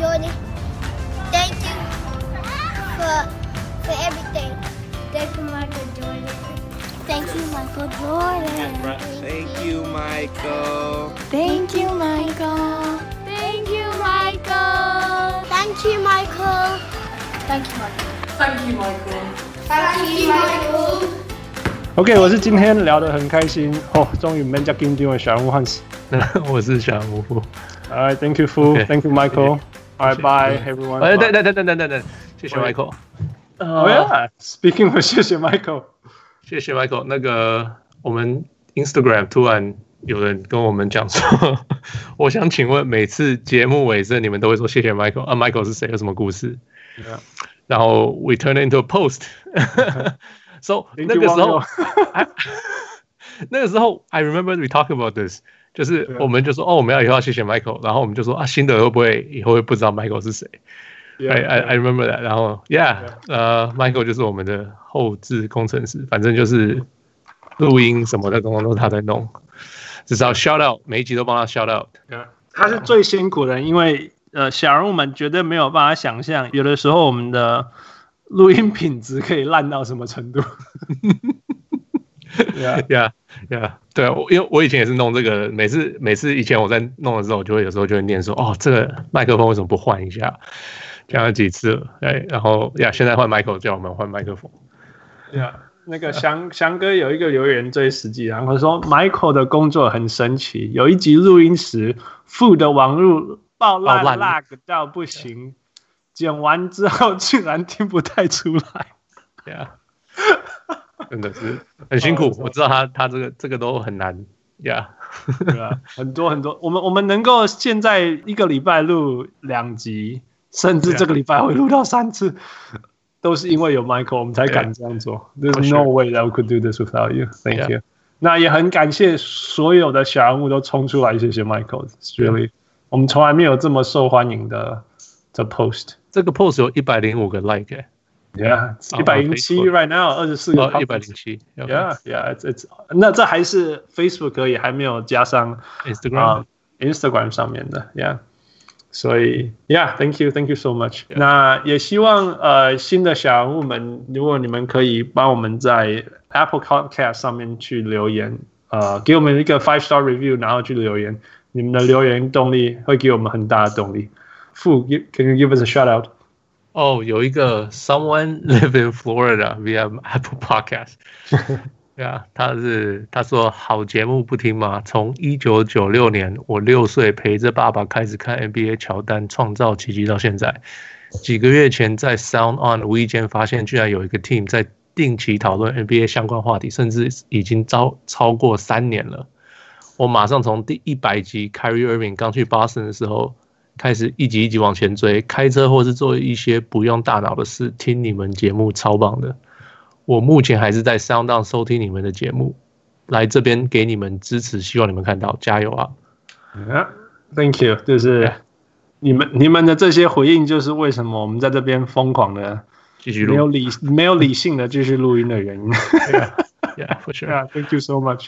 Jordan. Thank you for for everything. Thank you, Michael Jordan. Thank you, Michael Jordan. Thank you, Michael. Thank you, Michael. Thank you, Michael. Thank you, Michael. Thank you, Michael. Thank you, Michael. Thank you, Michael. OK，我是今天聊得很开心哦，终于没叫金定位小人物汉斯。我是小人物。 All right, thank you, Fu. Okay. Thank you, Michael. All right, 谢谢 bye, everyone. 哎，等等等等等等等，谢谢 Michael。哦呀，Speaking of，谢谢 Michael。谢谢 Michael。那个我们 Instagram 突然有人跟我们讲说，我想请问，每次节目尾声你们都会说谢谢 Michael 啊？Michael 是谁？有什么故事？然后 we turn into a post。So 那个时候，那个时候 I remember we talk about this， 就是我们就说哦，我们要以后要谢谢 Michael，然后我们就说啊，新的会不会以后会不知道 Michael 是谁？I I I remember that。然后 Yeah，呃，Michael 就是我们的后置工程师，反正就是录音什么的，通通都是他在弄。至少 shout out，每一集都帮他 shout out。他是最辛苦的，因为呃，小人物们绝对没有办法想象，有的时候我们的录音品质可以烂到什么程度。Yeah, yeah, yeah. 对，我因为我以前也是弄这个，每次每次以前我在弄的时候，我就会有时候就会念说，哦，这个麦克风为什么不换一下？讲了几次了，哎，然后呀，现在换 Michael 叫我们换麦克风。那个翔翔哥有一个留言最实际，然后说 Michael 的工作很神奇，有一集录音时，Fu 的网路爆烂 lag 到不行，剪完之后 竟然听不太出来。Yeah。真的是很辛苦，我知道他他这个这个都很难呀，yeah. 对啊，很多很多，我们我们能够现在一个礼拜录两集，甚至这个礼拜会录到三次，都是因为有 Michael，我们才敢这样做。There's no way that we could do this without you. Thank you. 那也很感谢所有的小人物都冲出来，谢谢 Michael. Really，、我们从来没有这么受欢迎的的 post。这个 post 有一百零五个 like、欸。Yeah，一百零七 right now，二十四个，一百零七。Yeah，Yeah，it's it's，那这还是 Facebook 而已，还没有加上 Instagram，Instagram、uh, Instagram 上面的。Yeah，所以 Yeah，Thank you，Thank you so much。Yeah. 那也希望呃新的小人物们，如果你们可以帮我们在 Apple Podcast 上面去留言，呃，给我们一个 five star review，然后去留言，你们的留言动力会给我们很大的动力。Fu, can you give us a shout out？ 哦、oh,，有一个 someone live in Florida via Apple Podcast，对啊，他是他说好节目不听吗？从一九九六年我六岁陪着爸爸开始看 NBA 乔丹创造奇迹到现在，几个月前在 Sound On 无意间发现居然有一个 team 在定期讨论 NBA 相关话题，甚至已经超超过三年了。我马上从第一百集 Kyrie Irving 刚去 Boston 的时候。开始一集一集往前追，开车或是做一些不用大脑的事，听你们节目超棒的。我目前还是在 SoundOn 收听你们的节目，来这边给你们支持，希望你们看到，加油啊！Yeah，Thank you，就是你们你们的这些回应，就是为什么我们在这边疯狂的继续录，没有理没有理性的继续录音的原因。Yeah，for sure。Yeah，Thank you so much。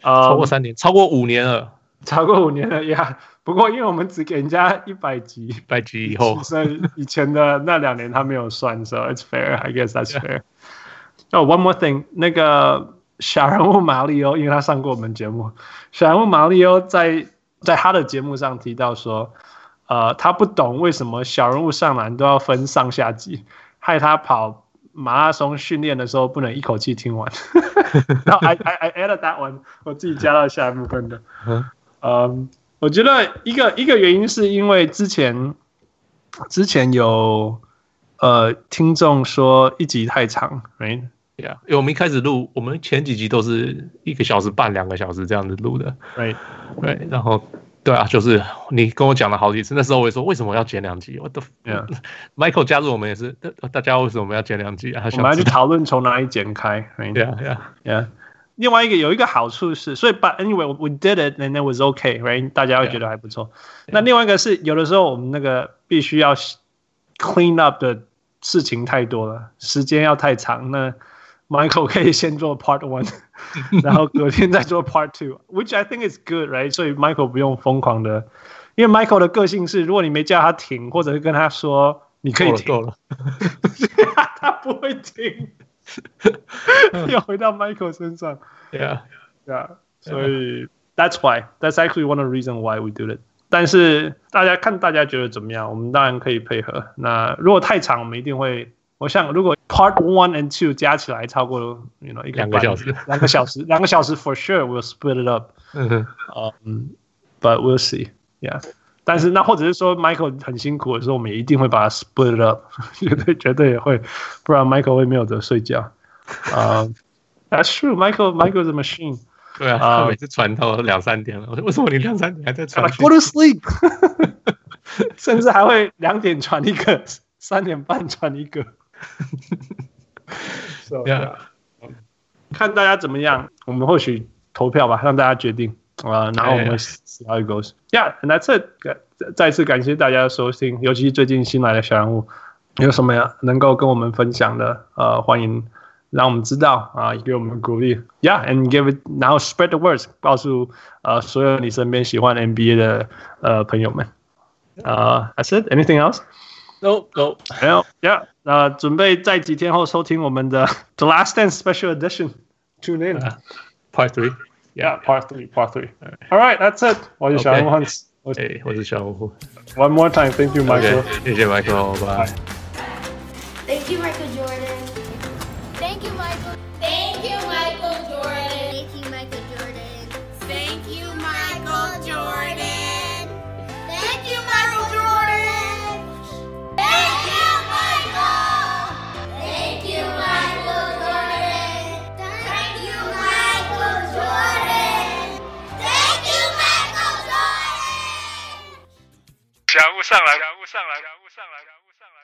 啊超过三年，超过五年了，超过五年了呀。不过，因为我们只给人家一百集，一百集以后，所以以前的那两年他没有算，so it's fair. I guess that's fair. Oh, one more thing，那个小人物马里欧，因为他上过我们节目，小人物马里欧在在他的节目上提到说，呃，他不懂为什么小人物上篮都要分上下集，害他跑马拉松训练的时候不能一口气听完。然后 I I I added that one，我自己加到下一部分的，嗯。Um, 我觉得一个一个原因是因为之前之前有呃听众说一集太长，right？对呀，因为我们一开始录，我们前几集都是一个小时半、两个小时这样子录的，right？对，然后对啊，就是你跟我讲了好几次，那时候我也说为什么要剪两集？我 都，Michael 加入我们也是，大家为什么要剪两集啊？我们要去讨论从哪里剪开，对啊，对啊，对啊。另外一个有一个好处是，所以 but anyway we did it and it was okay right 大家会觉得还不错。Yeah. 那另外一个是有的时候我们那个必须要 clean up 的事情太多了，时间要太长。那 Michael 可以先做 part one，然后隔天再做 part two，which I think is good right。所以 Michael 不用疯狂的 因为 Michael 的个性是，如果你没叫他停，或者是跟他说你可以停，够了，他不会停。 要回到 Michael 身上，Yeah，Yeah，所以 That's why That's actually one of the reason why we do it。但是大家看大家觉得怎么样，我们当然可以配合。那如果太长，我们一定会。我想如果 Part One and Two 加起来超过，you know，一个两个小时，两个小时，两个小时 For sure we'll split it up。嗯哼，嗯，But we'll see。Yeah。 但是那或者是说 Michael 很辛苦的时候，我们也一定会把它 split it up，绝对绝对也会，不然 Michael 会没有得睡觉。啊、uh,，That's true。Michael Michael is a machine。对啊，他每次传到两三点了，我说为什么你两三点还在传？Go to sleep。甚至还会两点传一个，三点半传一个。so, yeah. 看大家怎么样，我们或许投票吧，让大家决定。啊、uh,，然后我们 see how it goes. Yeah，and that's it. 再次感谢大家的收听，尤其是最近新来的小人物，有什么呀能够跟我们分享的？呃，欢迎让我们知道啊，给我们鼓励。Yeah，and give it now spread the words，告诉呃所有你身边喜欢 NBA 的呃朋友们。啊、uh,，that's it. Anything else？No，No，没有。Yeah，那准备在几天后收听我们的 The Last Dance Special Edition。Tune in. Part Three. Yeah, part three, part three. All right, that's it. 我是小人物 Hans，哎，我是小人物。One more time, thank you, Michael. 谢谢 Michael，拜。 上来，人物上来，人物上来，人物上来，